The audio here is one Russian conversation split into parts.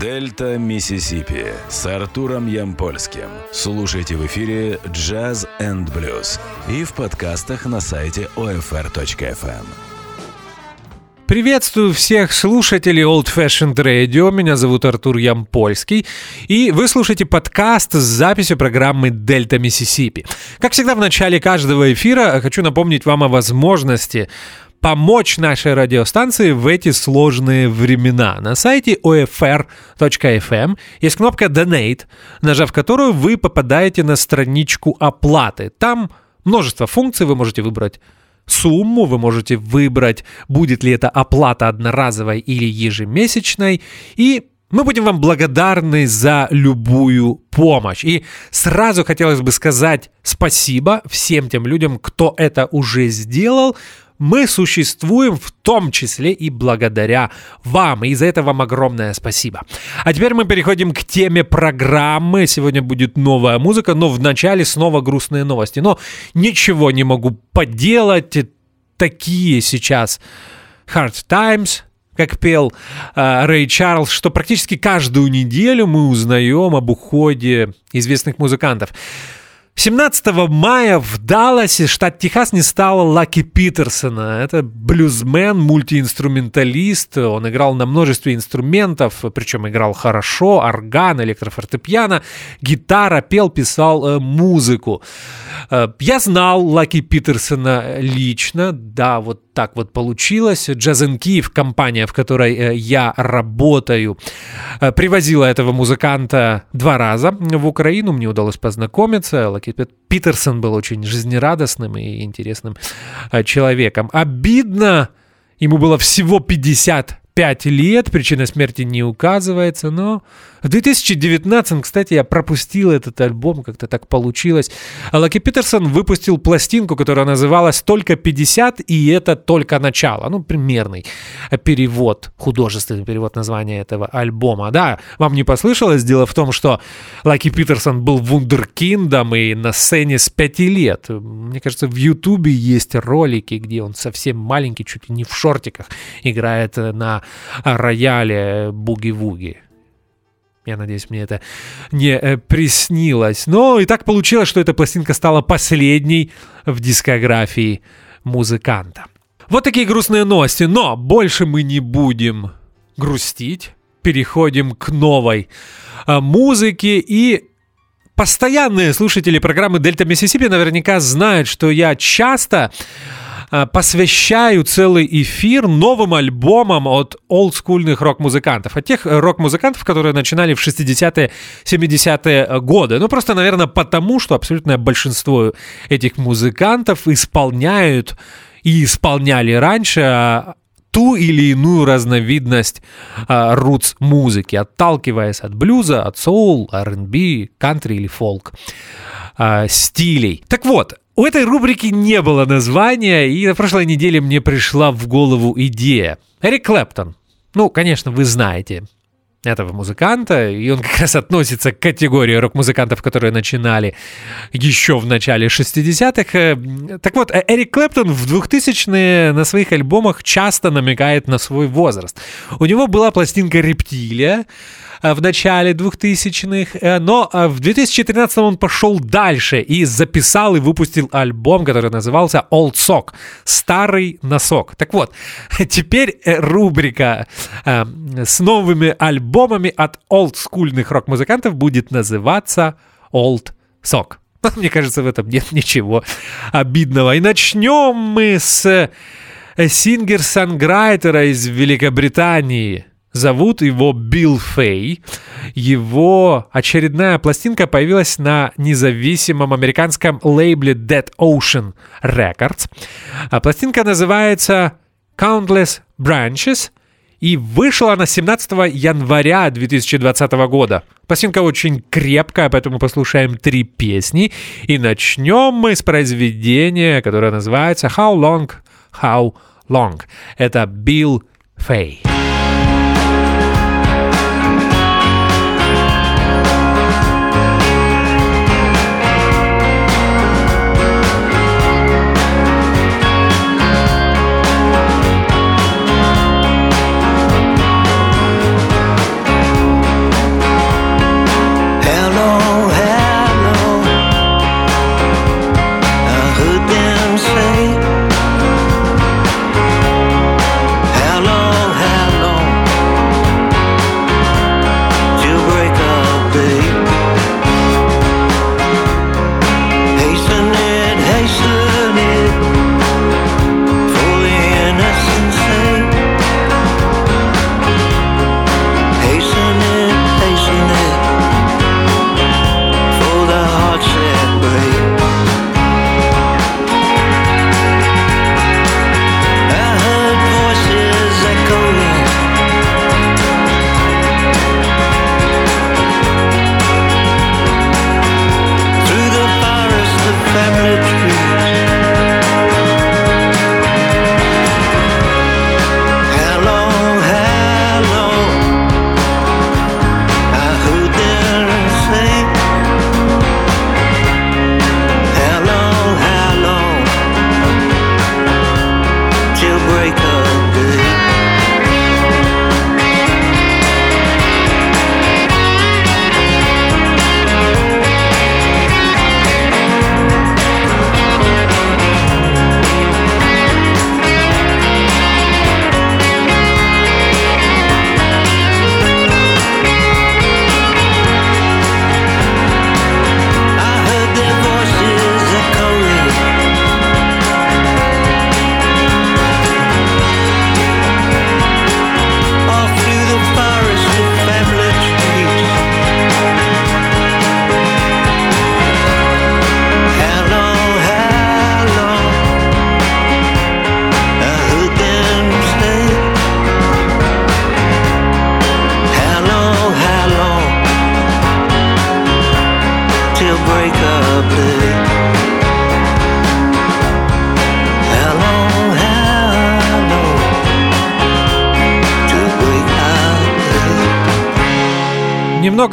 Дельта Миссисипи с Артуром Ямпольским. Слушайте в эфире Jazz and Blues и в подкастах на сайте OFR.FM. Приветствую всех слушателей Old Fashioned Radio. Меня зовут Артур Ямпольский. И вы слушаете подкаст с записью программы «Дельта Миссисипи». Как всегда в начале каждого эфира хочу напомнить вам о возможности помочь нашей радиостанции в эти сложные времена. На сайте OFR.FM есть кнопка Donate, нажав которую вы попадаете на страничку оплаты. Там множество функций, вы можете выбрать сумму, вы можете выбрать, будет ли это оплата одноразовой или ежемесячной, и мы будем вам благодарны за любую помощь. И сразу хотелось бы сказать спасибо всем тем людям, кто это уже сделал мы существуем в том числе и благодаря вам. И за это вам огромное спасибо. А теперь мы переходим к теме программы. Сегодня будет новая музыка, но вначале снова грустные новости. Но ничего не могу поделать. Такие сейчас Hard Times, как пел э, Рэй Чарльз, что практически каждую неделю мы узнаем об уходе известных музыкантов. 17 мая в Далласе, штат Техас, не стало Лаки Питерсона. Это блюзмен, мультиинструменталист. Он играл на множестве инструментов, причем играл хорошо. Орган, электрофортепиано, гитара, пел, писал э, музыку. Э, я знал Лаки Питерсона лично. Да, вот так вот получилось. Джазен Киев, компания, в которой э, я работаю, привозила этого музыканта два раза в Украину. Мне удалось познакомиться. Лаки Питерсон был очень жизнерадостным и интересным э, человеком. Обидно, ему было всего 50 5 лет, причина смерти не указывается, но в 2019, кстати, я пропустил этот альбом, как-то так получилось. Лаки Питерсон выпустил пластинку, которая называлась «Только 50», и это только начало, ну, примерный перевод, художественный перевод названия этого альбома. Да, вам не послышалось? Дело в том, что Лаки Питерсон был вундеркиндом и на сцене с 5 лет. Мне кажется, в Ютубе есть ролики, где он совсем маленький, чуть ли не в шортиках, играет на рояле буги-вуги. Я надеюсь, мне это не э, приснилось. Но и так получилось, что эта пластинка стала последней в дискографии музыканта. Вот такие грустные новости, но больше мы не будем грустить. Переходим к новой э, музыке и постоянные слушатели программы Дельта Миссисипи наверняка знают, что я часто посвящаю целый эфир новым альбомам от олдскульных рок-музыкантов, от тех рок-музыкантов, которые начинали в 60-е, 70-е годы. Ну, просто, наверное, потому, что абсолютное большинство этих музыкантов исполняют и исполняли раньше а, ту или иную разновидность рутс музыки, отталкиваясь от блюза, от соул, R&B, кантри или фолк а, стилей. Так вот, у этой рубрики не было названия, и на прошлой неделе мне пришла в голову идея. Эрик Клэптон. Ну, конечно, вы знаете этого музыканта, и он как раз относится к категории рок-музыкантов, которые начинали еще в начале 60-х. Так вот, Эрик Клэптон в 2000-е на своих альбомах часто намекает на свой возраст. У него была пластинка «Рептилия», Э, в начале 2000-х, э, но э, в 2013 он пошел дальше и записал и выпустил альбом, который назывался Old Sock, Старый носок. Так вот, теперь рубрика с новыми альбомами от олдскульных рок-музыкантов будет называться Old Sock. Мне кажется, в этом нет ничего обидного. И начнем мы с singer-songwriter а из Великобритании – Зовут его Билл Фей. Его очередная пластинка появилась на независимом американском лейбле Dead Ocean Records. А пластинка называется Countless Branches, и вышла она 17 января 2020 года. Пластинка очень крепкая, поэтому послушаем три песни. И начнем мы с произведения, которое называется How Long, How Long. Это Билл Фей.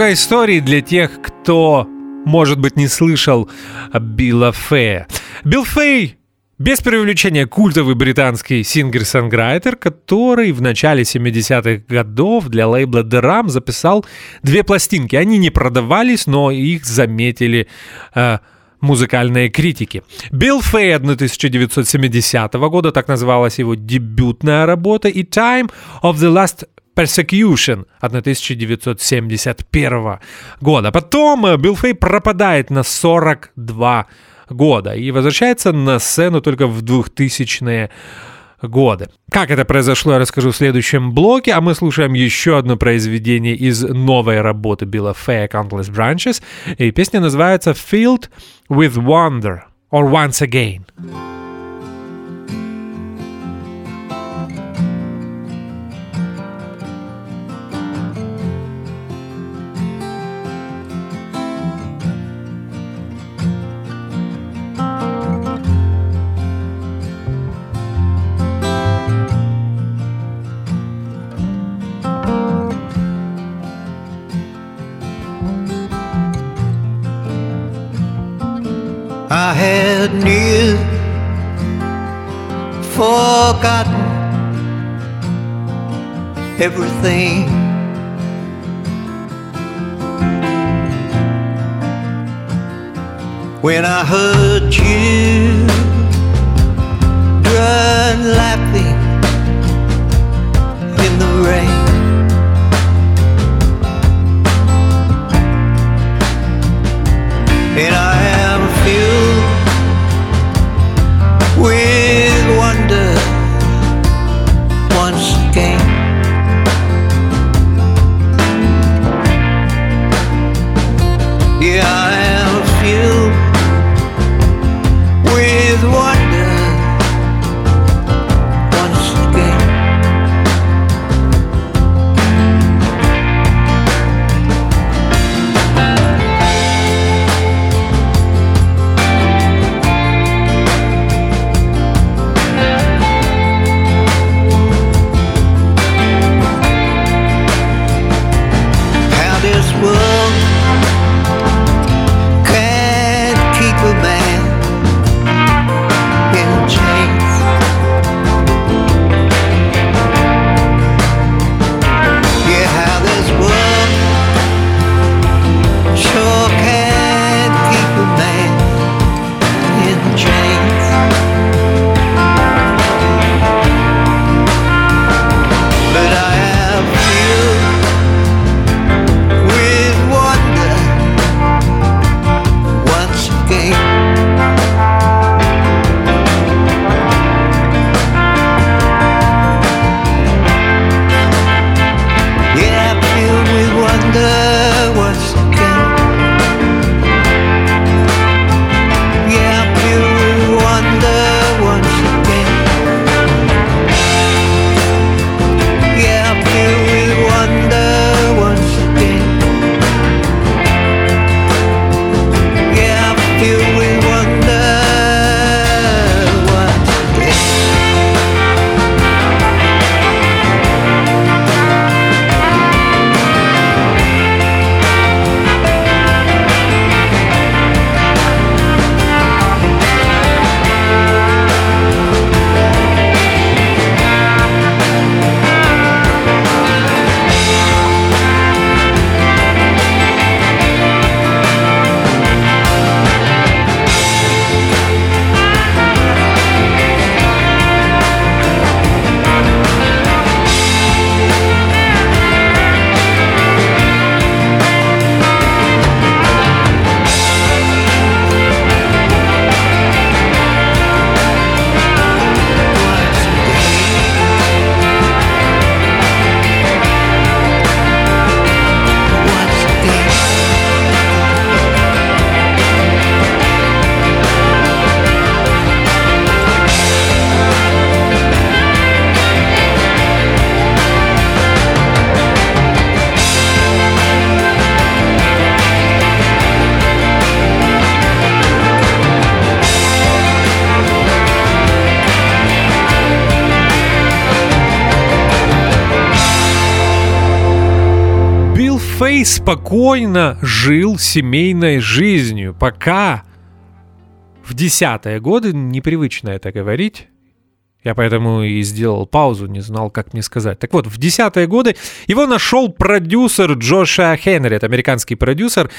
Немного истории для тех, кто, может быть, не слышал Билла Фея. Билл Фей без преувеличения культовый британский singer-songwriter, который в начале 70-х годов для лейбла Deram записал две пластинки. Они не продавались, но их заметили э, музыкальные критики. Билл Фей 1970 года, так называлась его дебютная работа, и Time of the Last Persecution 1971 года. Потом э, Билл Фей пропадает на 42 года и возвращается на сцену только в 2000-е годы. Как это произошло, я расскажу в следующем блоке, а мы слушаем еще одно произведение из новой работы Билла Фея Countless Branches, и песня называется Filled with Wonder or Once Again. nothing спокойно жил семейной жизнью, пока в десятые годы, непривычно это говорить, я поэтому и сделал паузу, не знал, как мне сказать. Так вот, в десятые годы его нашел продюсер Джоша Хенри, это американский продюсер.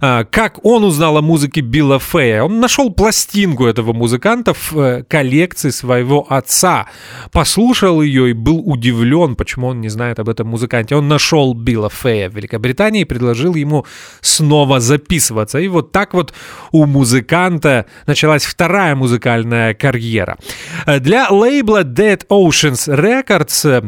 А, как он узнал о музыке Билла Фея? Он нашел пластинку этого музыканта в э, коллекции своего отца. Послушал ее и был удивлен, почему он не знает об этом музыканте. Он нашел Билла Фея в Великобритании и предложил ему снова записываться. И вот так вот у музыканта началась вторая музыкальная карьера. Э, для Лей лейбла Dead Oceans Records э,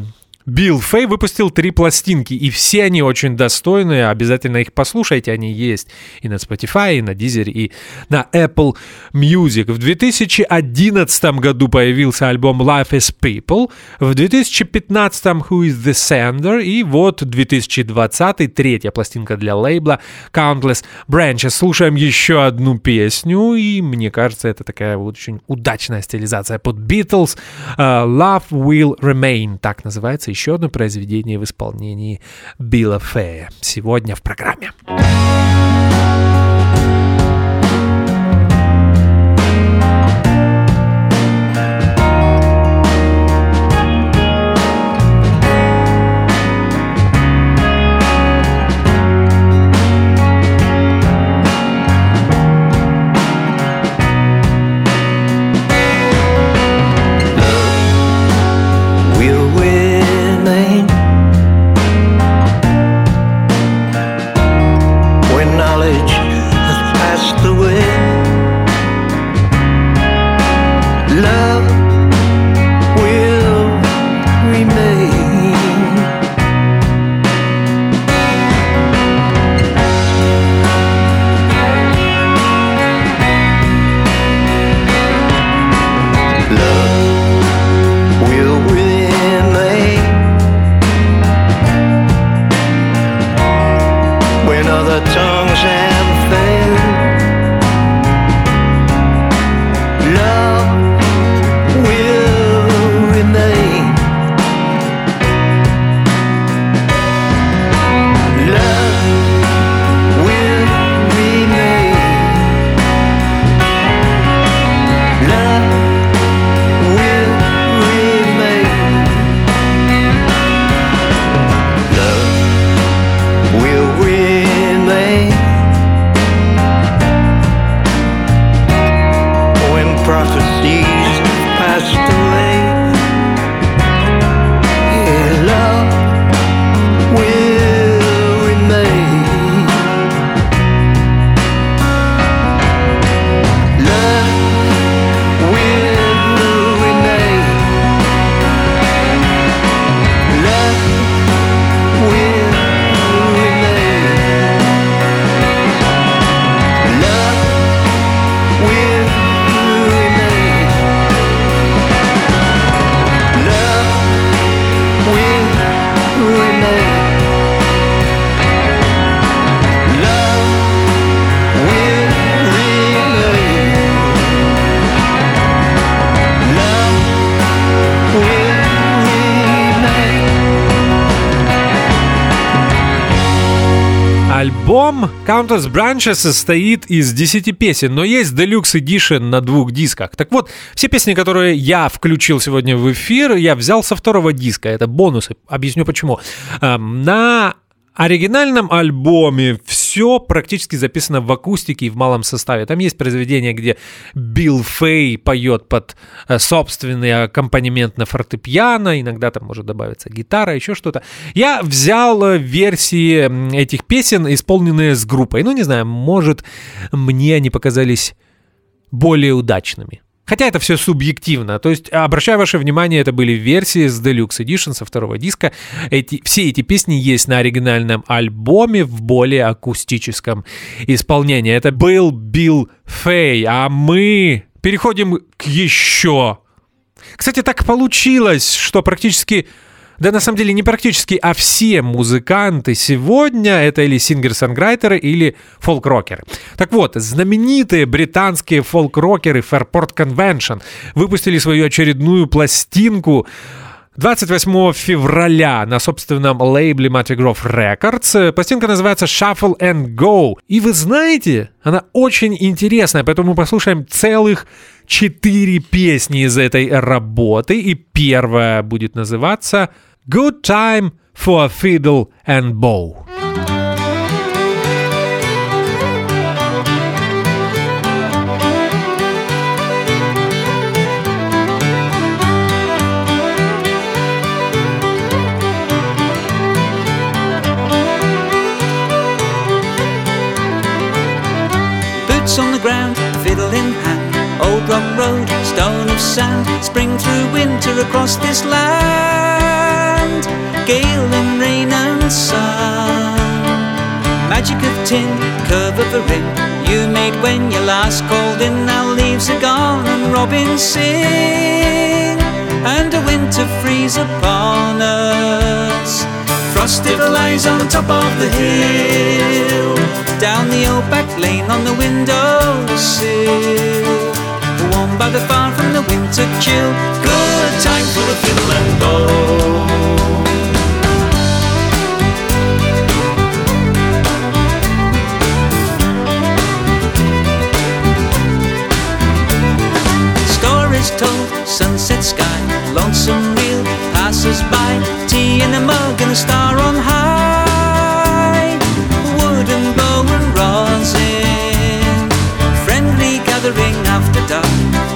Билл Фэй выпустил три пластинки, и все они очень достойные, обязательно их послушайте, они есть и на Spotify, и на Deezer, и на Apple Music. В 2011 году появился альбом Life is People, в 2015 Who is the Sender, и вот 2020 третья пластинка для лейбла Countless Branches. Слушаем еще одну песню, и мне кажется, это такая вот очень удачная стилизация под Beatles. Uh, Love Will Remain, так называется, еще одно произведение в исполнении Билла Фея. Сегодня в программе. Альбом Countess Branches состоит из 10 песен, но есть Deluxe Edition на двух дисках. Так вот, все песни, которые я включил сегодня в эфир, я взял со второго диска. Это бонусы. Объясню почему. Эм, На оригинальном альбоме все практически записано в акустике и в малом составе. Там есть произведение, где Билл Фей поет под э, собственный аккомпанемент на фортепиано, иногда там может добавиться гитара, еще что-то. Я взял э, версии этих песен, исполненные с группой. Ну, не знаю, может, мне они показались более удачными. Хотя это все субъективно. То есть, обращаю ваше внимание, это были версии с Deluxe Edition со второго диска. Эти, все эти песни есть на оригинальном альбоме в более акустическом исполнении. Это был Билл Фей, а мы переходим к еще. Кстати, так получилось, что практически да на самом деле не практически, а все музыканты сегодня это или сингер-санграйтеры, или фолк-рокеры. Так вот, знаменитые британские фолк-рокеры Fairport Convention выпустили свою очередную пластинку 28 февраля на собственном лейбле Mattigроф Records. Пластинка называется Shuffle and Go. И вы знаете, она очень интересная, поэтому мы послушаем целых четыре песни из этой работы. И первая будет называться Good Time for a Fiddle and Bow. Boots on the ground, fiddle in hand. Old rock road, stone of sand. Spring through winter across this land. Gale and rain and sun. Magic of tin, curve of a ring. You made when you last called in. Now leaves are gone and robins sing. And a winter freeze upon us. Frosted lies on the top of the hill. Down the old back lane on the windowsill. Warmed by the fire from the winter chill. Good time for a fiddle and bow. Told, sunset sky, lonesome reel, passers by, tea in a mug and a star on high. Wooden bow and rosin, friendly gathering after dark.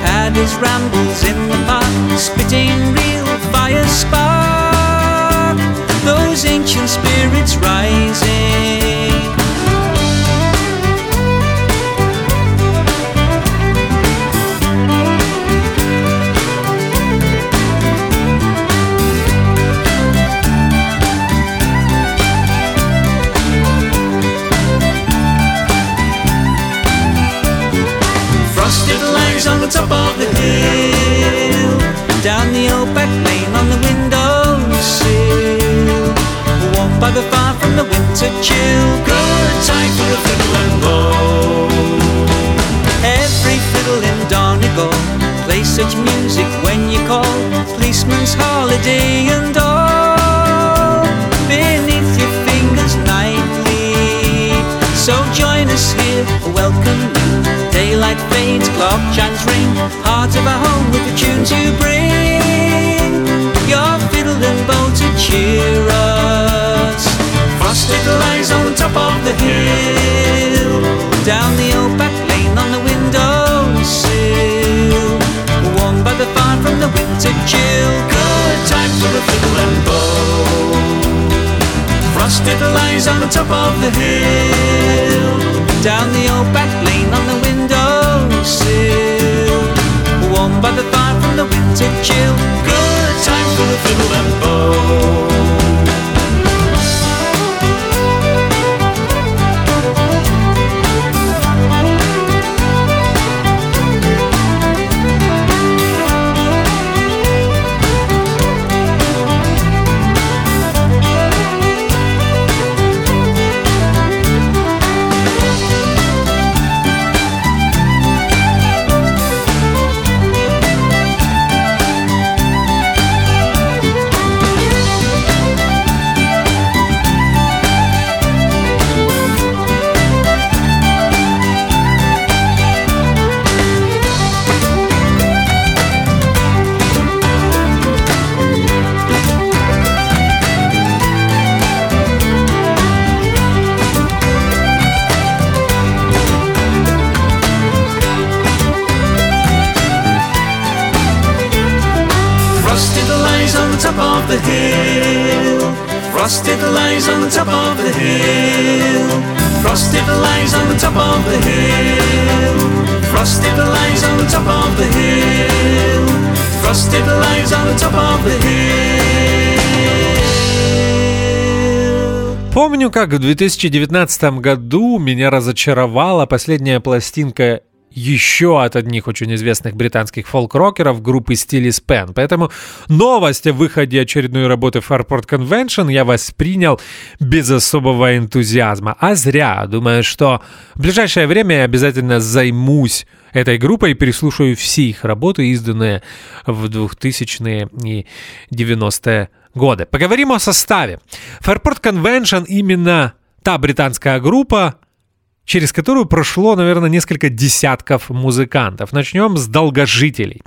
Had his rambles in the park, spitting real fire spark. Those ancient spirits rising. The the winter chill. Good time for a fiddle and bow. Every fiddle in Donegal plays such music when you call. Policeman's holiday and all. Beneath your fingers nightly. So join us here, welcome you. Daylight fades, clock chimes ring. Heart of a home with the tunes you bring. Top of the hill. Down the old back lane on the windowsill. Warmed by the fire from the winter chill. Good time for a fiddle and bow. Frosted lies on the top of the hill. Down the old back lane on the windowsill. Warmed by the fire from the winter chill. Good time for a fiddle and bow. Lies on the top of the hill. Frosted lies on the top of the hill. Frosted lies on the top of the hill. Frosted lies on the top of the hill. Помню, как в 2019 году меня разочаровала последняя пластинка еще от одних очень известных британских фолк-рокеров группы Стилис Пен. Поэтому новость о выходе очередной работы Fairport Convention я воспринял без особого энтузиазма. А зря. Думаю, что в ближайшее время я обязательно займусь этой группой и переслушаю все их работы, изданные в 2000-е и 90-е годы. Поговорим о составе. Fairport Convention именно та британская группа, через которую прошло, наверное, несколько десятков музыкантов. Начнем с долгожителей.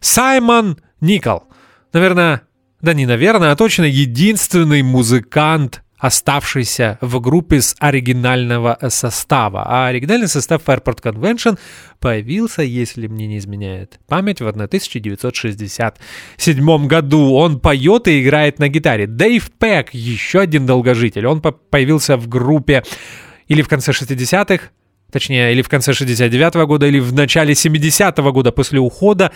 Саймон Никол. Наверное, да не наверное, а точно единственный музыкант, оставшийся в группе с оригинального состава. А оригинальный состав Fairport Convention появился, если мне не изменяет память, в 1967 году. Он поет и играет на гитаре. Дэйв Пэк, еще один долгожитель. Он появился в группе или в конце 60-х, точнее, или в конце 69-го года, или в начале 70-го года после ухода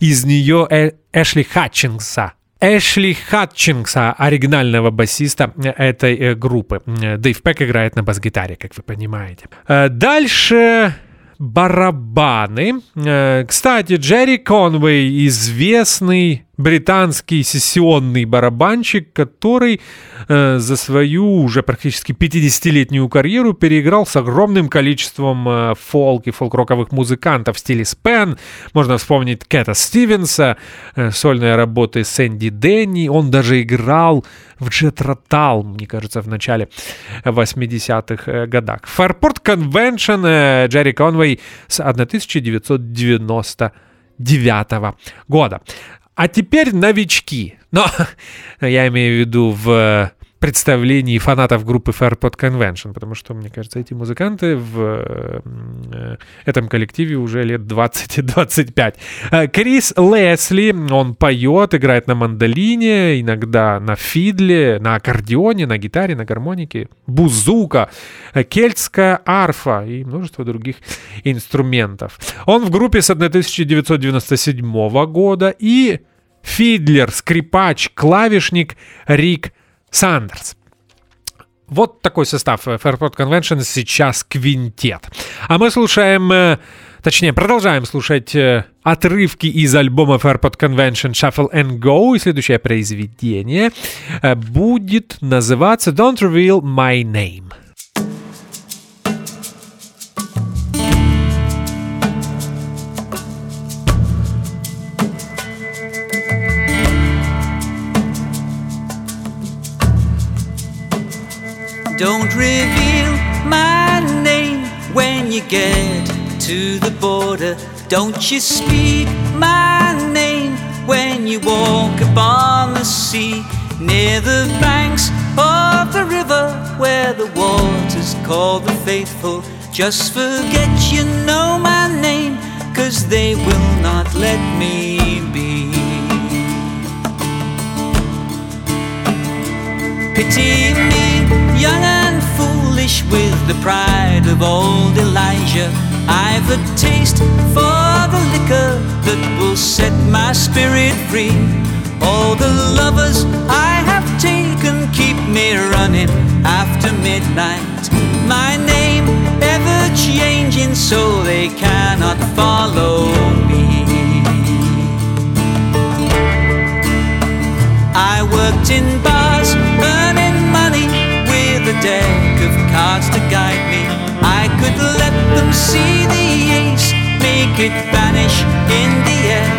из нее э Эшли Хатчингса. Эшли Хатчингса, оригинального басиста этой э, группы. Дэйв Пэк играет на бас-гитаре, как вы понимаете. Э, дальше барабаны. Э, кстати, Джерри Конвей, известный британский сессионный барабанщик, который э, за свою уже практически 50-летнюю карьеру переиграл с огромным количеством э, фолк и фолк-роковых музыкантов в стиле Спен. Можно вспомнить Кэта Стивенса, э, сольные работы Сэнди Дэнни. Он даже играл в Джет Ротал, мне кажется, в начале 80-х э, годах. Fairport Convention э, Джерри Конвей с 1999 года. А теперь новички. Но я имею в виду в представлении фанатов группы Fairport Convention, потому что, мне кажется, эти музыканты в э, этом коллективе уже лет 20-25. Э, Крис Лесли, он поет, играет на мандолине, иногда на фидле, на аккордеоне, на гитаре, на гармонике, бузука, э, кельтская арфа и множество других инструментов. Он в группе с 1997 года и фидлер, скрипач, клавишник Рик Сандерс. Вот такой состав Fairport Convention сейчас квинтет. А мы слушаем, э, точнее, продолжаем слушать э, отрывки из альбома Fairport Convention Shuffle and Go. И следующее произведение э, будет называться Don't Reveal My Name. Don't reveal my name when you get to the border. Don't you speak my name when you walk upon the sea. Near the banks of the river where the waters call the faithful. Just forget you know my name, cause they will not let me be. Pity me, young and foolish, with the pride of old Elijah. I've a taste for the liquor that will set my spirit free. All the lovers I have taken keep me running after midnight. My name ever changing so they cannot follow me. I worked in deck of cards to guide me. I could let them see the ace, make it vanish in the air.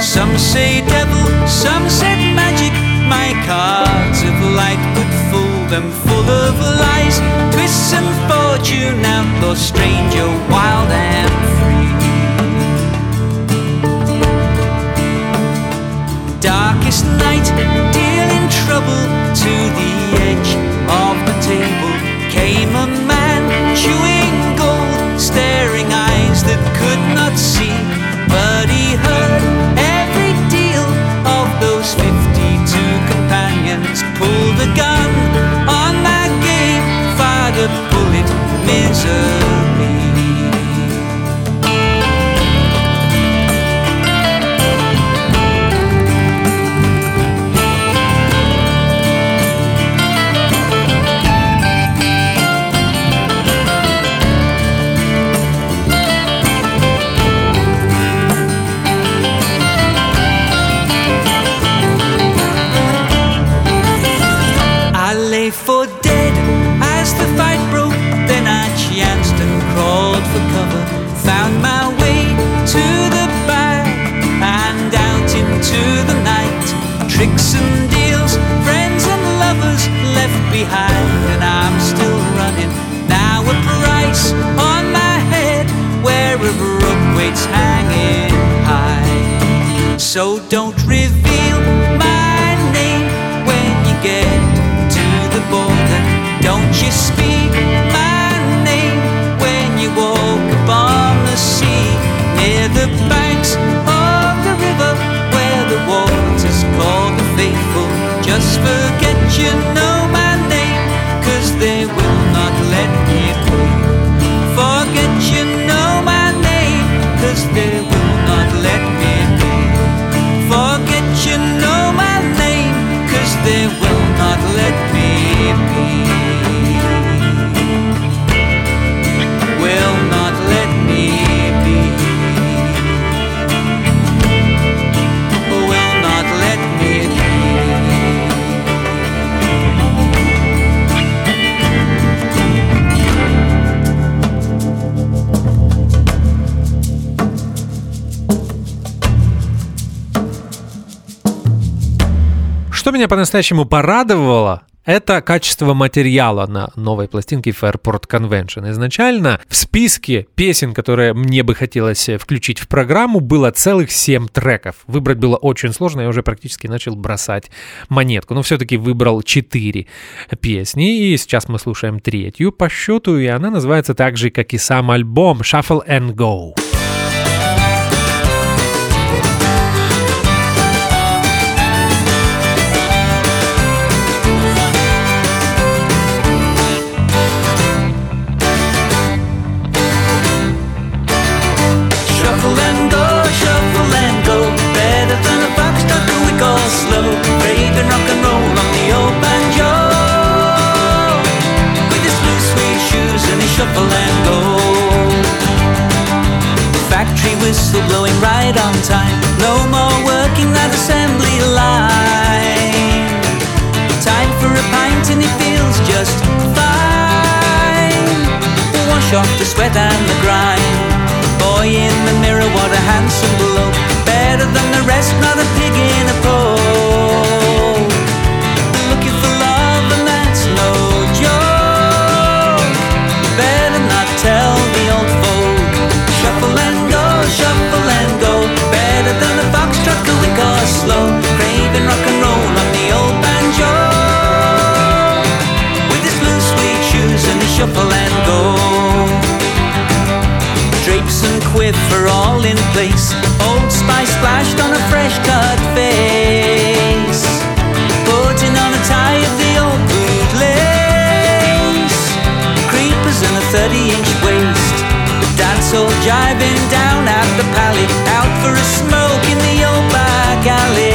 Some say devil, some said magic. My cards of light could fool them, full of lies, twists and fortune out, though stranger, wild and free. darkest night, dealing trouble to the edge table. Came a man chewing gold, staring eyes that could not see, but he heard every deal of those fifty-two companions. Pulled a gun on my game, fired a bullet miserably. And deals, friends and lovers left behind, and I'm still running. Now a price on my head, where a rope waits hanging high. So don't меня по-настоящему порадовало, это качество материала на новой пластинке Fairport Convention. Изначально в списке песен, которые мне бы хотелось э, включить в программу, было целых 7 треков. Выбрать было очень сложно, я уже практически начал бросать монетку. Но все-таки выбрал 4 песни, и сейчас мы слушаем третью по счету, и она называется так же, как и сам альбом Shuffle and Go. Whistle blowing right on time. No more working that assembly line. Time for a pint and he feels just fine. Wash off the sweat and the grime. Boy in the mirror, what a handsome blow. Better than the rest, not a pig in a poke. Shuffle and go. Drapes and quiff are all in place. Old Spice splashed on a fresh cut face. Putting on a tie of the old boot lace. Creepers and a 30 inch waist. The all jiving down at the pally. Out for a smoke in the old back alley.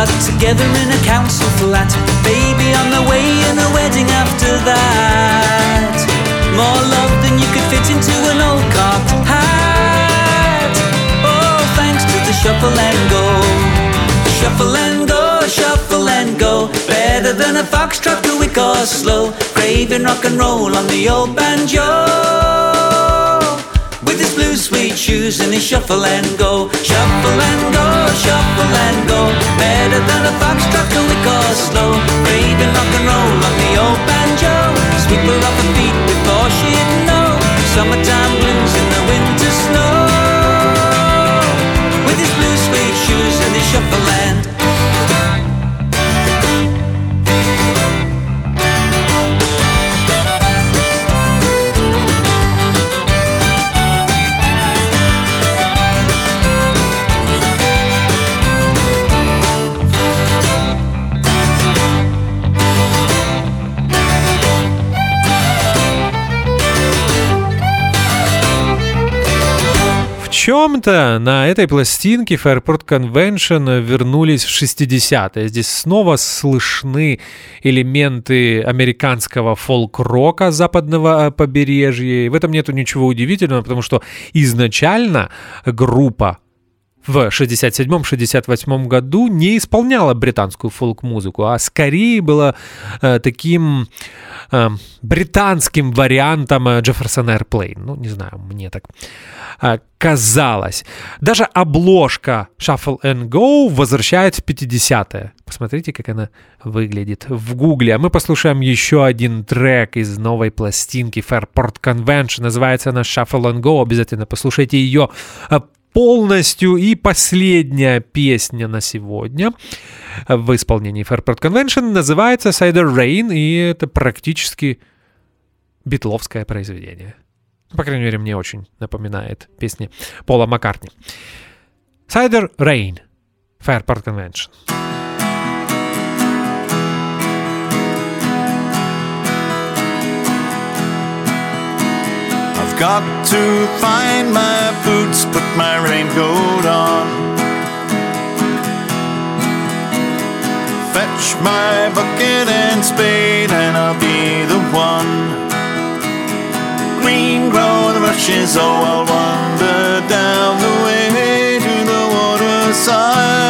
Got together in a council flat. Baby on the way and a wedding after that. More love than you could fit into an old cocked hat. Oh, thanks to the shuffle and go. Shuffle and go, shuffle and go. Better than a foxtrot, quick or slow. Craving rock and roll on the old banjo. His blue suede shoes and his shuffle and go, shuffle and go, shuffle and go. Better than a fox foxtrot, quick or slow. Craving rock and roll on the old banjo. Sweep her off her feet before she'd know. Summertime blues in the winter чем-то на этой пластинке Fairport Convention вернулись в 60-е. Здесь снова слышны элементы американского фолк-рока западного э, побережья. И в этом нету ничего удивительного, потому что изначально группа в 67-68 году не исполняла британскую фолк-музыку, а скорее была э, таким э, британским вариантом э, Jefferson Airplane. Ну, не знаю, мне так э, казалось. Даже обложка Shuffle and Go возвращает в 50-е. Посмотрите, как она выглядит в гугле. А мы послушаем еще один трек из новой пластинки Fairport Convention. Называется она Shuffle and Go. Обязательно послушайте ее э, полностью. И последняя песня на сегодня в исполнении Fairport Convention называется Cider Rain, и это практически битловское произведение. По крайней мере, мне очень напоминает песни Пола Маккартни. Cider Rain, Fairport Convention. Got to find my boots, put my raincoat on. Fetch my bucket and spade, and I'll be the one. Green grow the rushes, oh, I'll wander down the way to the waterside.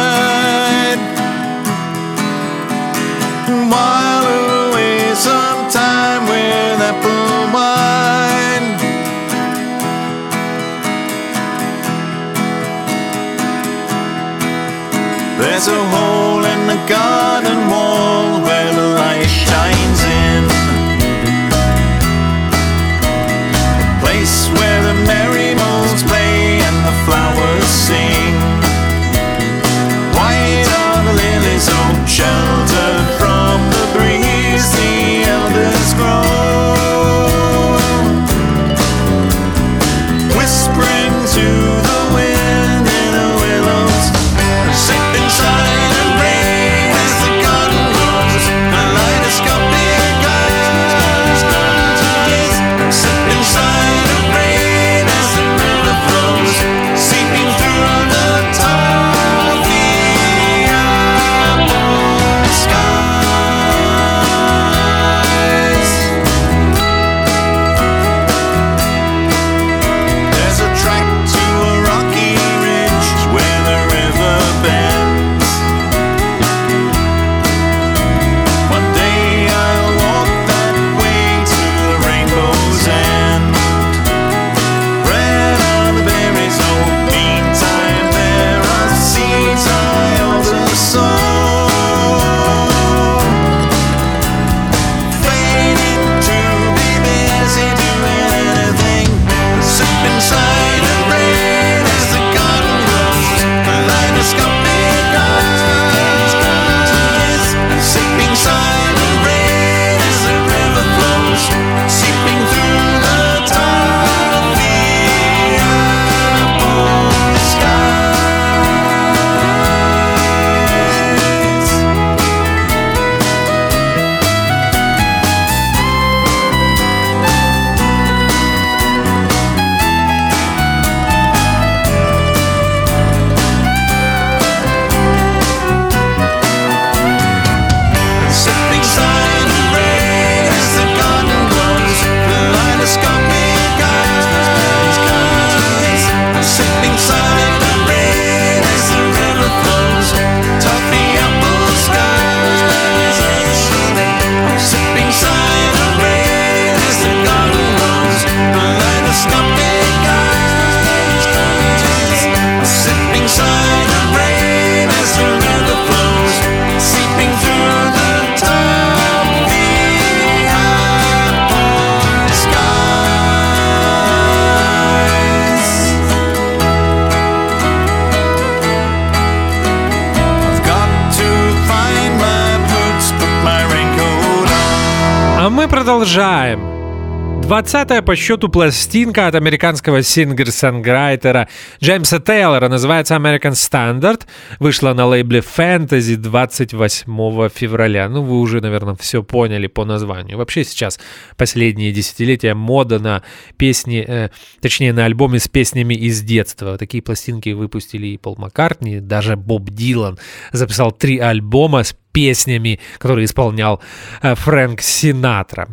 20 по счету пластинка от американского singer-songwriter а Джеймса Тейлора называется American Standard. Вышла на лейбле Fantasy 28 февраля. Ну, вы уже, наверное, все поняли по названию. Вообще сейчас последние десятилетия мода на песни, э, точнее на альбомы с песнями из детства. Такие пластинки выпустили и Пол Маккартни, даже Боб Дилан записал три альбома с песнями, которые исполнял э, Фрэнк Синатра.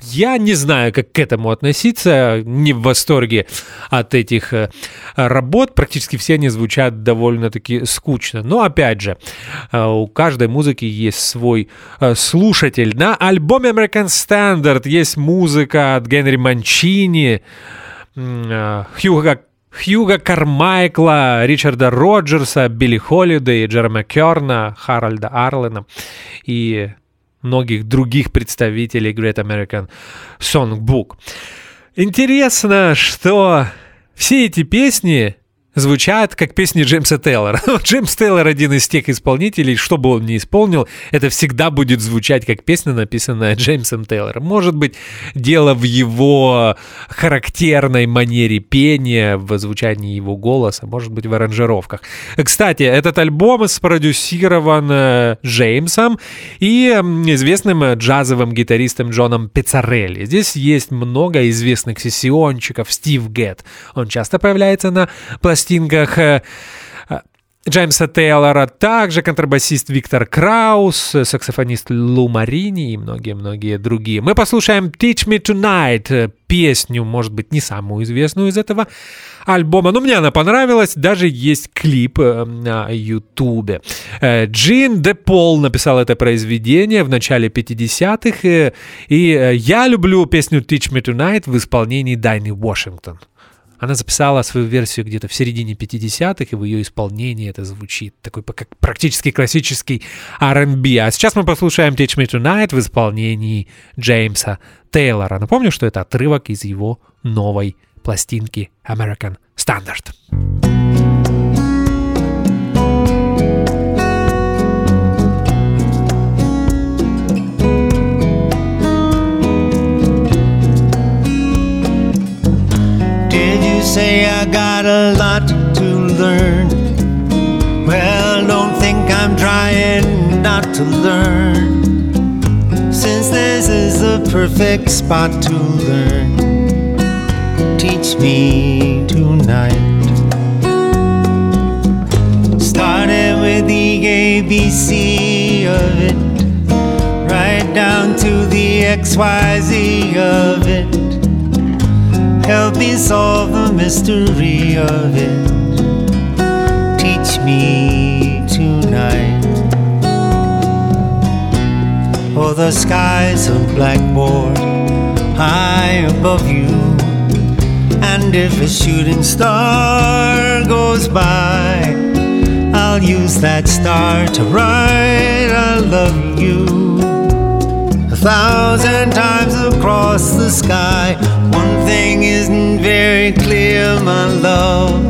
Я не знаю, как к этому относиться, не в восторге от этих э, работ. Практически все они звучат довольно-таки скучно. Но опять же, э, у каждой музыки есть свой э, слушатель. На альбоме American Standard есть музыка от Генри Манчини, Хьюга Хьюга Кармайкла, Ричарда Роджерса, Билли Холлидей, Джерема Керна, Харальда Арлена и многих других представителей Great American Songbook. Интересно, что все эти песни звучат как песни Джеймса Тейлора. Джеймс Тейлор один из тех исполнителей, что бы он ни исполнил, это всегда будет звучать как песня, написанная Джеймсом Тейлором. Может быть, дело в его характерной манере пения, в звучании его голоса, может быть, в аранжировках. Кстати, этот альбом спродюсирован э, Джеймсом и известным джазовым гитаристом Джоном Пиццарелли. Здесь есть много известных сессиончиков. Стив Гетт, он часто появляется на пластинках э, Джеймса Тейлора, также контрабасист Виктор Краус, саксофонист Лу Марини и многие-многие другие. Мы послушаем Teach Me Tonight, э, песню, может быть, не самую известную из этого альбома, но мне она понравилась, даже есть клип э, на ютубе. Джин Де Пол написал это произведение в начале 50-х, и я люблю песню Teach Me Tonight в исполнении Дайны Вашингтон. Она записала свою версию где-то в середине 50-х, и в ее исполнении это звучит такой как практически классический R&B. А сейчас мы послушаем Teach Me Tonight в исполнении Джеймса Тейлора. Напомню, что это отрывок из его новой пластинки American Standard. You say I got a lot to learn? Well, don't think I'm trying not to learn. Since this is the perfect spot to learn, teach me tonight. Starting with the ABC of it, right down to the XYZ of it. Help me solve the mystery of it. Teach me tonight. Oh, the sky's a blackboard high above you. And if a shooting star goes by, I'll use that star to write I love you. A thousand times across the sky, one thing isn't very clear, my love.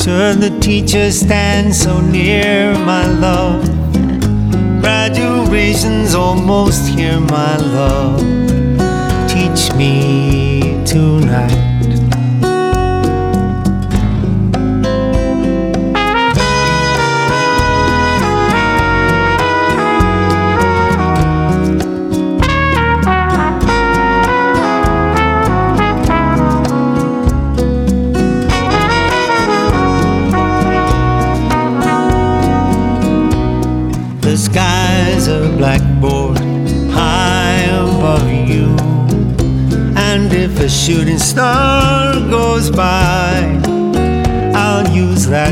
Should the teacher stand so near, my love? Graduation's almost here, my love. Teach me tonight.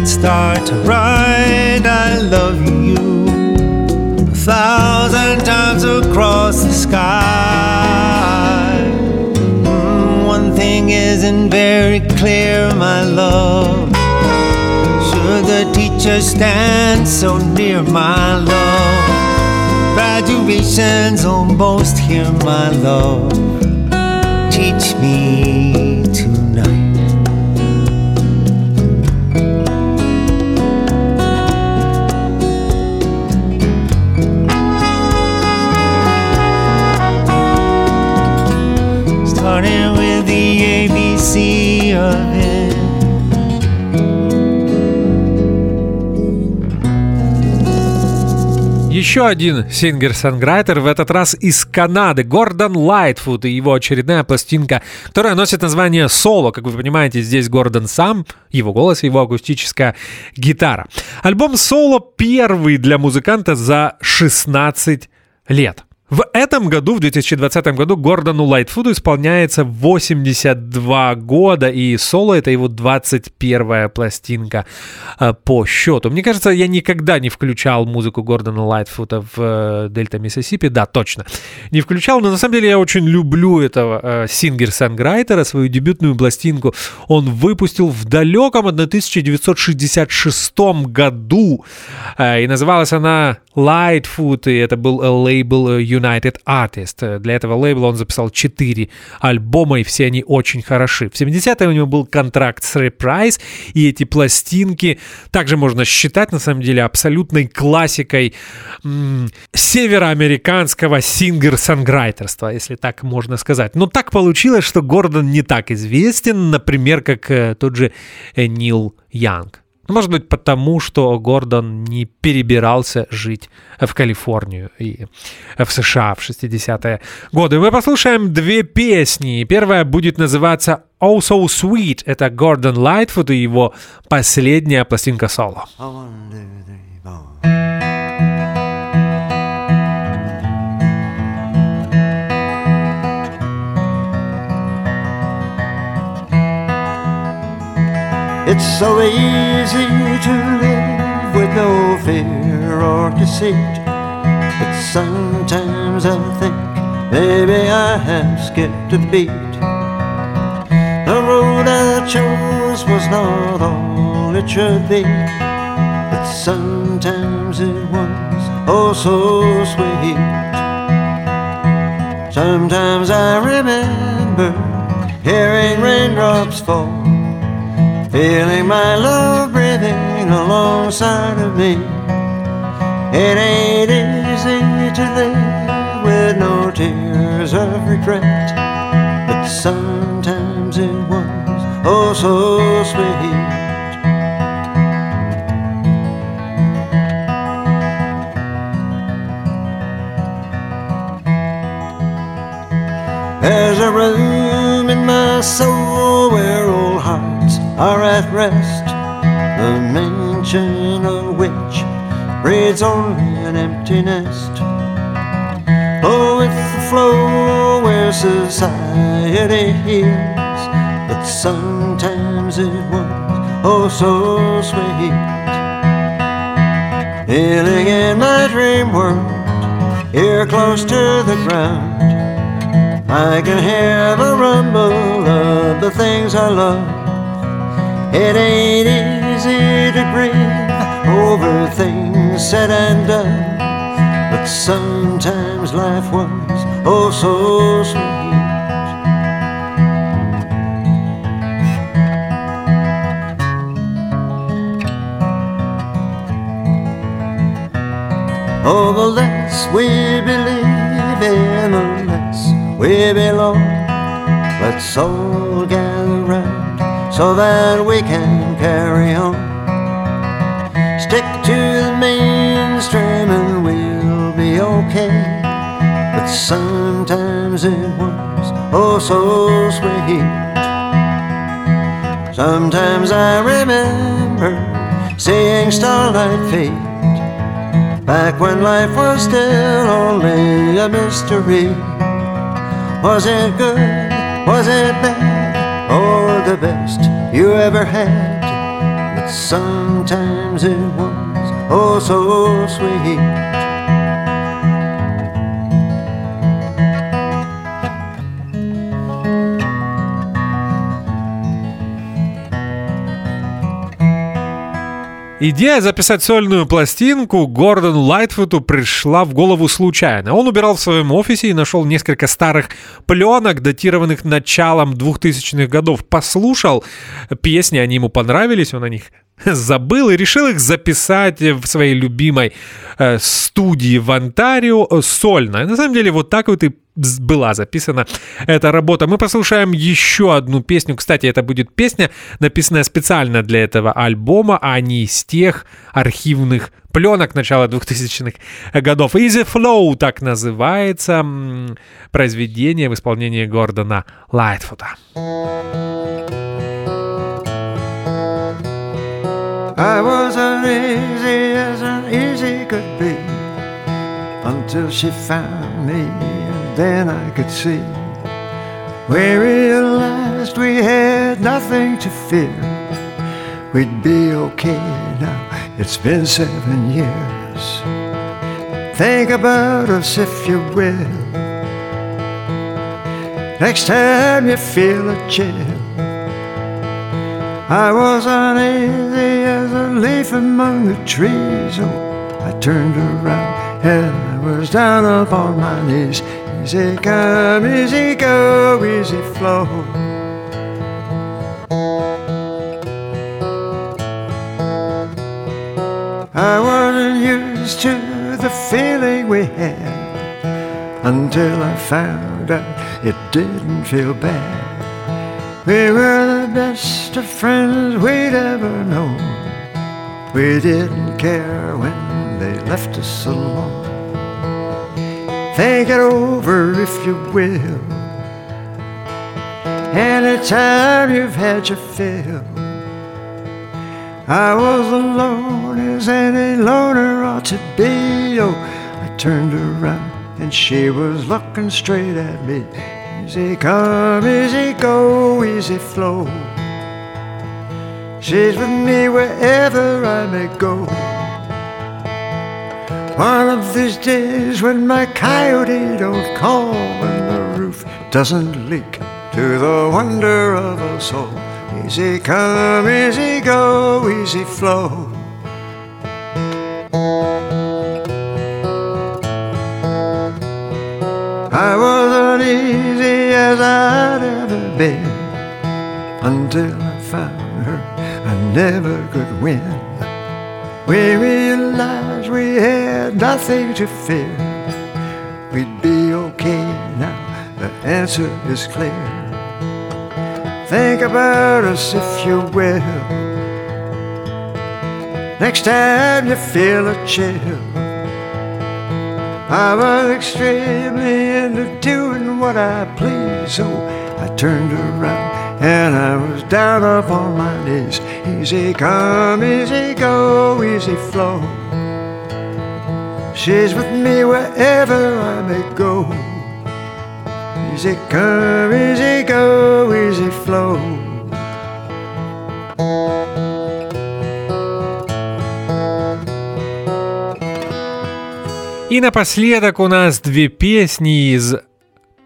Use that star to write I love you a thousand times across the sky. Mm, one thing isn't very clear, my love. Should the teacher stand so near, my love? Graduation's almost here, my love. Teach me Еще один singer-songwriter, в этот раз из Канады, Гордон Лайтфуд и его очередная пластинка, которая носит название «Соло». Как вы понимаете, здесь Гордон сам, его голос, его акустическая гитара. Альбом «Соло» первый для музыканта за 16 лет. В этом году, в 2020 году, Гордону Лайтфуду исполняется 82 года, и соло — это его 21-я пластинка э, по счету. Мне кажется, я никогда не включал музыку Гордона Лайтфуда в э, Дельта Миссисипи. Да, точно. Не включал, но на самом деле я очень люблю этого э, singer-songwriter а. Свою дебютную пластинку он выпустил в далеком 1966 году. Э, и называлась она Lightfoot, и это был э, лейбл э, United Artist. Для этого лейбла он записал 4 альбома, и все они очень хороши. В 70-е у него был контракт с Reprise, и эти пластинки также можно считать, на самом деле, абсолютной классикой м- североамериканского singer-songwriter ства, если так можно сказать. Но так получилось, что Гордон не так известен, например, как э, тот же Нил Янг. Ну, Может быть, потому что Гордон не перебирался жить в Калифорнию и в США в 60-е годы. Мы послушаем две песни. Первая будет называться «Oh So Sweet». Это Гордон Лайтфуд и его последняя пластинка соло. One, two, three, four. It's so easy to live with no fear or deceit. But sometimes I think maybe I have skipped a beat. The road I chose was not all it should be. But sometimes it was oh so sweet. Sometimes I remember hearing raindrops fall, feeling my love breathing alongside of me. It ain't easy to live with no tears of regret, but sometimes it was oh so sweet. There's a room in my soul are at rest, the mention of which breeds only an empty nest. Oh, with the flow where society heals, but sometimes it was oh so sweet. Healing in my dream world, here close to the ground. I can hear the rumble of the things I love. It ain't easy to grieve over things said and done, but sometimes life was oh so sweet. Oh, the less we believe in, the less we belong. Let's all so that we can carry on. Stick to the mainstream and we'll be okay. But sometimes it was oh so sweet. Sometimes I remember seeing starlight fade back when life was still only a mystery. Was it good? Was it bad? You ever had? But sometimes it was oh so sweet. Идея записать сольную пластинку Гордону Лайтфуту пришла в голову случайно. Он убирал в своем офисе и нашел несколько старых пленок, датированных началом 2000-х годов. Послушал песни, они ему понравились, он о них забыл и решил их записать в своей любимой э, студии в Онтарио э, сольно. На самом деле вот так вот и была записана эта работа. Мы послушаем еще одну песню. Кстати, это будет песня, написанная специально для этого альбома, а не из тех архивных пленок начала 2000-х годов. Easy Flow так называется произведение в исполнении Гордона Лайтфута. I was uneasy as an easy could be until she found me, then I could see. We realized we had nothing to fear. We'd be okay now. It's been seven years. Think about us if you will. Next time you feel a chill. I was uneasy as a leaf among the trees. Oh, I turned around and I was down upon my knees. Come, easy go, easy flow. I wasn't used to the feeling we had until I found out it didn't feel bad. We were the best of friends we'd ever known. We didn't care when they left us alone. Think it over if you will. Anytime you've had your fill. I was alone as any loner ought to be. Oh, I turned around and she was looking straight at me. Easy come, easy go, easy flow. She's with me wherever I may go. One of these days when my coyote don't call, when the roof doesn't leak, to the wonder of us all. Easy come, easy go, easy flow. I was uneasy as I'd ever been until I found her. I never could win. We realized we had nothing to fear. We'd be okay now. The answer is clear. Think about us if you will. Next time you feel a chill. I was extremely into doing what I please, so I turned around and I was down upon my knees. Easy come, easy go, easy flow. She's with me wherever I may go. Easy come, easy go, easy flow. И напоследок у нас две песни из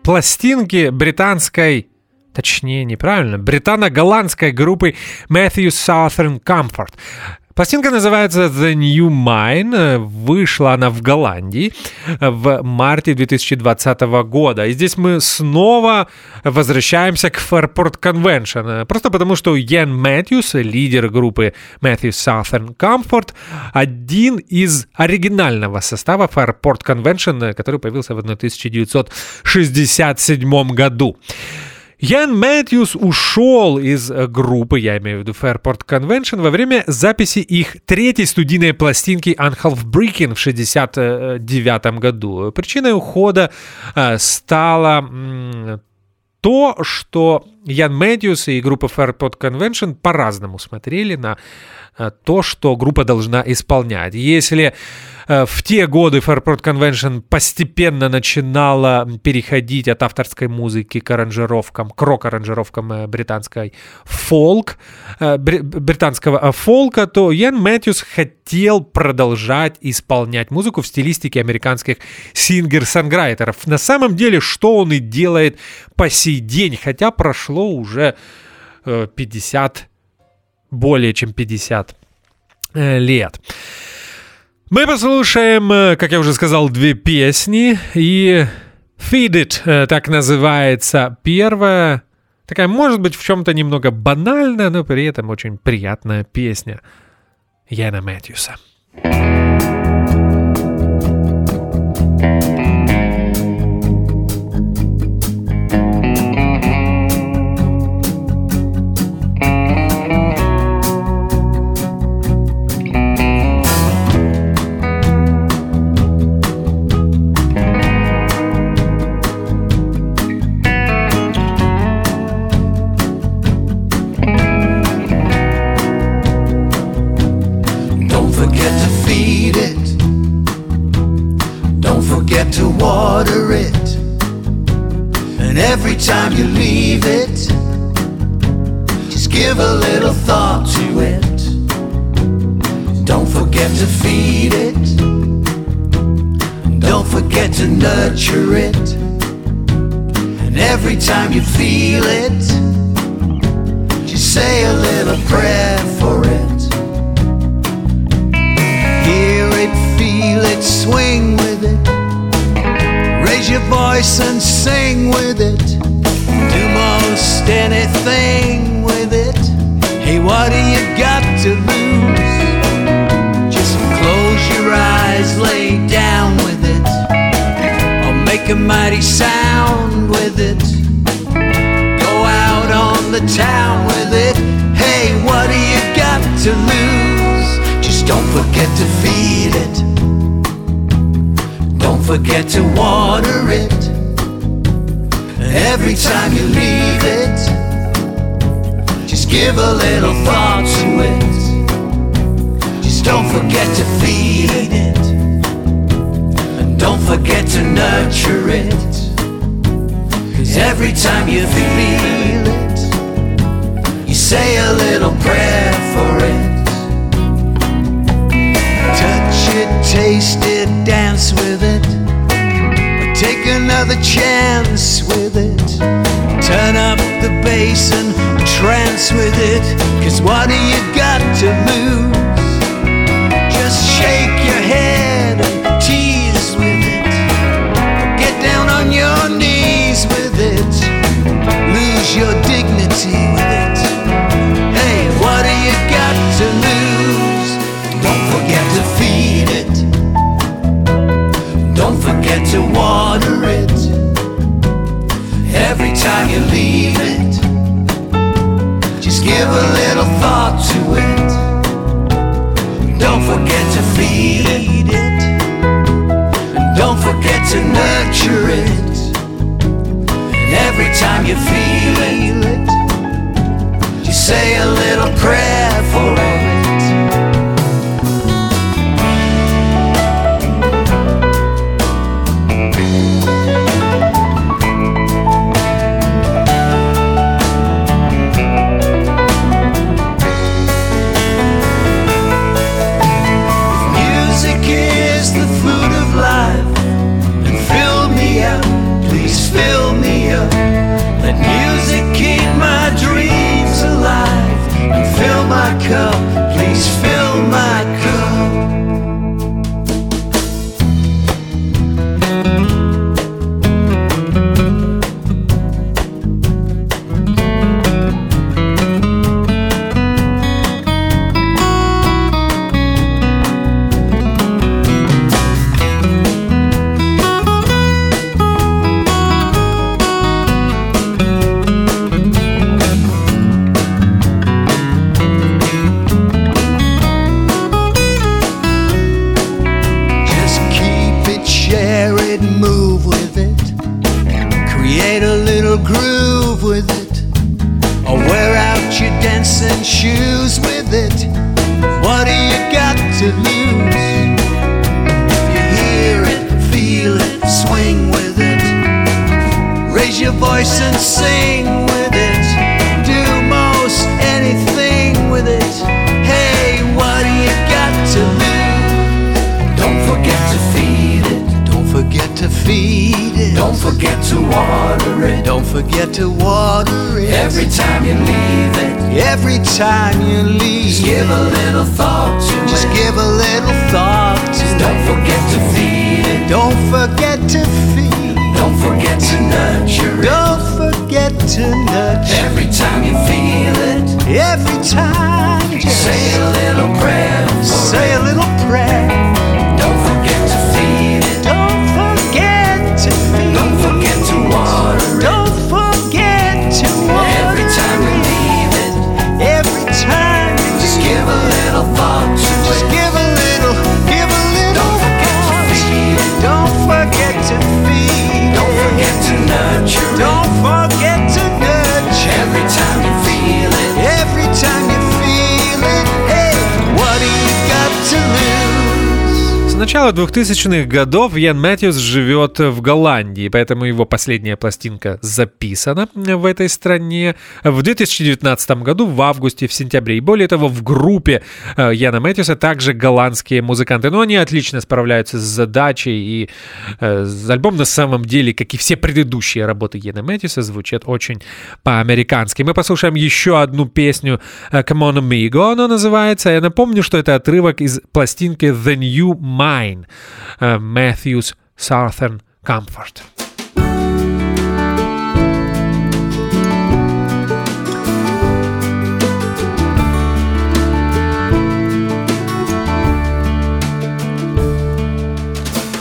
пластинки британской, точнее, неправильно, британо-голландской группы Matthew Southern Comfort. Пластинка называется The New Mine. Вышла она в Голландии в марте 2020 года. И здесь мы снова возвращаемся к Fairport Convention. Просто потому, что Ян Мэтьюс, лидер группы Matthew Southern Comfort, один из оригинального состава Fairport Convention, который появился в 1967 году. Ян Мэтьюс ушел из э, группы, я имею в виду Fairport Convention, во время записи их третьей студийной пластинки Unhalf Breaking в 1969 году. Причиной ухода э, стало то, что Ян Мэтьюс и группа Fairport Convention по-разному смотрели на э, то, что группа должна исполнять. Если э, в те годы Fairport Convention постепенно начинала переходить от авторской музыки к аранжировкам, к рок-аранжировкам э, британской фолк, э, бри- британского э, фолка, то Ян Мэтьюс хотел продолжать исполнять музыку в стилистике американских сингер-санграйтеров. На самом деле, что он и делает по сей день, хотя прошло уже э, 50, более чем 50 э, лет. Мы послушаем, э, как я уже сказал, две песни. И Feed It, э, так называется первая. Такая, может быть, в чем-то немного банальная, но при этом очень приятная песня Яна Мэтьюса. forget And every time you leave it, just give a little thought to it. Don't forget to feed it. Don't forget to nurture it. And every time you feel it, just say a little prayer for it. Hear it, feel it, swing with it. Raise your voice and sing with it. Do most anything with it. Hey, what do you got to lose? Just close your eyes, lay down with it. Or make a mighty sound with it. Go out on the town with it. Hey, what do you got to lose? Just don't forget to feed it. Forget to water it. Every time you leave it, just give a little thought to it. Just don't forget to feed it. And don't forget to nurture it. Cause every time you feel it, you say a little prayer for it. Touch it, taste it, dance with it. Take another chance with it. Turn up the bass and trance with it. Cause what do you got to lose? Just shake your head and tease with it. Get down on your knees with it. Lose your dignity to water it. Every time you leave it, just give a little thought to it. Don't forget to feed it. And don't forget to nurture it. And every time you feel it, just say a little prayer for it. Начала 2000-х годов Ян Мэтьюс живет в Голландии, поэтому его последняя пластинка записана в этой стране в 2019 году, в августе, в сентябре. И более того, в группе э, Яна Мэтьюса также голландские музыканты. Но они отлично справляются с задачей, и э, альбом на самом деле, как и все предыдущие работы Яна Мэтьюса, звучит очень по-американски. Мы послушаем еще одну песню э, Come On Amigo, она называется. Я напомню, что это отрывок из пластинки The New Э, Matthews Southern Comfort.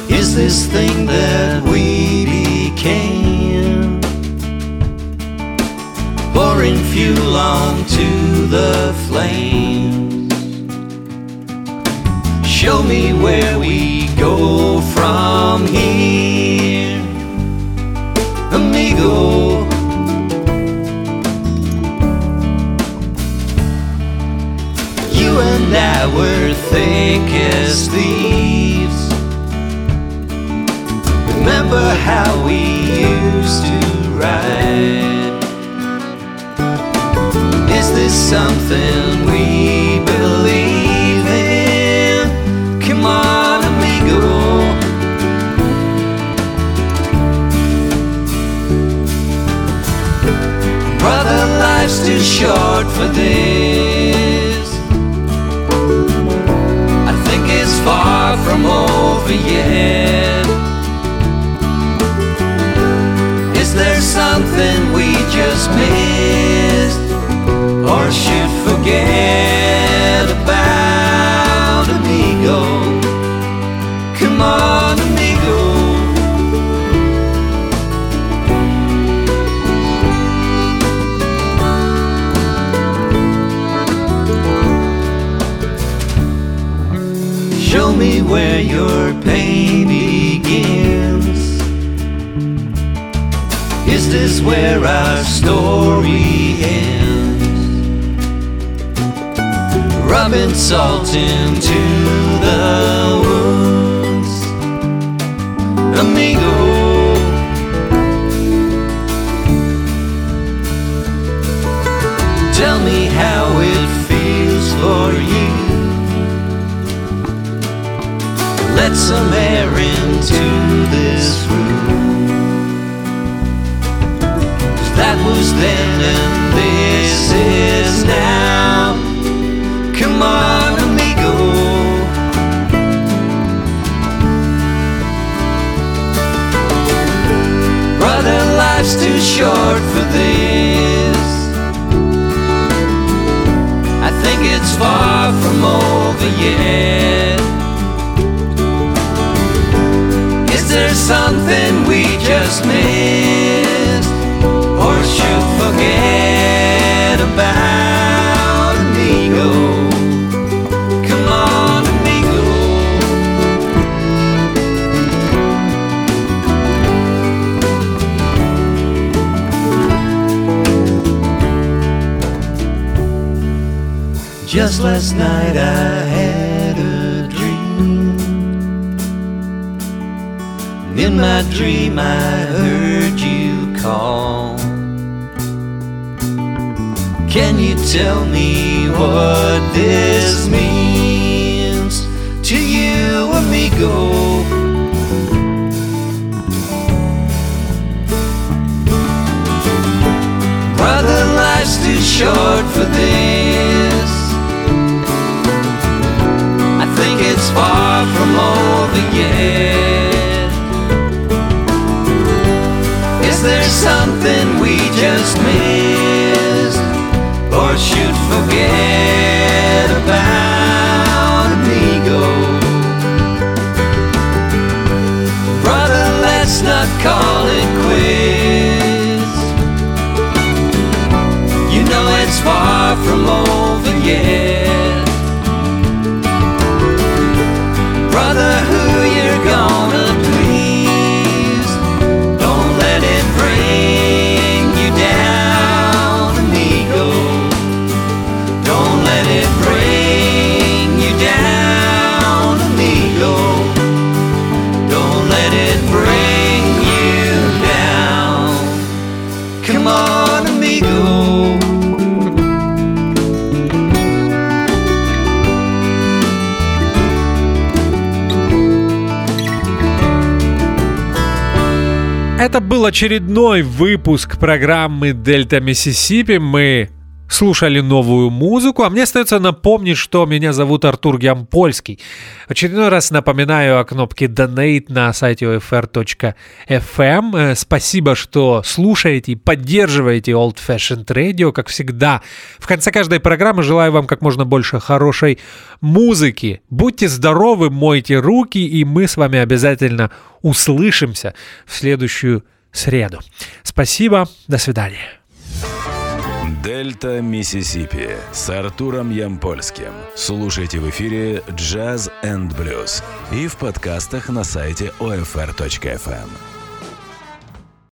Is this thing that we became pouring fuel onto the flames? Show me where we go from here, amigo. You and I were thick as thieves. Remember how we used to ride? Is this something we Too short for this. I think it's far from over yet. Is there something we just missed or should forget your pain begins. Is this where our story ends? Rubbing salt into the Let some air into this room. That was then and this is now. Come on, amigo. Brother, life's too short for this. I think it's far from over yet. There something we just missed? or should forget about amigo. Come on, amigo. Just last night I In my dream I heard you call. Can you tell me what this means to you, amigo? just or should forget about amigo. Brother, let's not call it quits. You know it's far from over. Был очередной выпуск программы «Дельта Миссисипи». Мы слушали новую музыку, а мне остается напомнить, что меня зовут Артур Ямпольский. Очередной раз напоминаю о кнопке Donate на сайте OFR.FM. Э, Спасибо, что слушаете и поддерживаете Old Fashioned Radio, как всегда. В конце каждой программы желаю вам как можно больше хорошей музыки. Будьте здоровы, мойте руки, и мы с вами обязательно услышимся в следующую среду. Спасибо, до свидания. Дельта Миссисипи с Артуром Ямпольским. Слушайте в эфире «Джаз энд блюз» и в подкастах на сайте OFR.FM.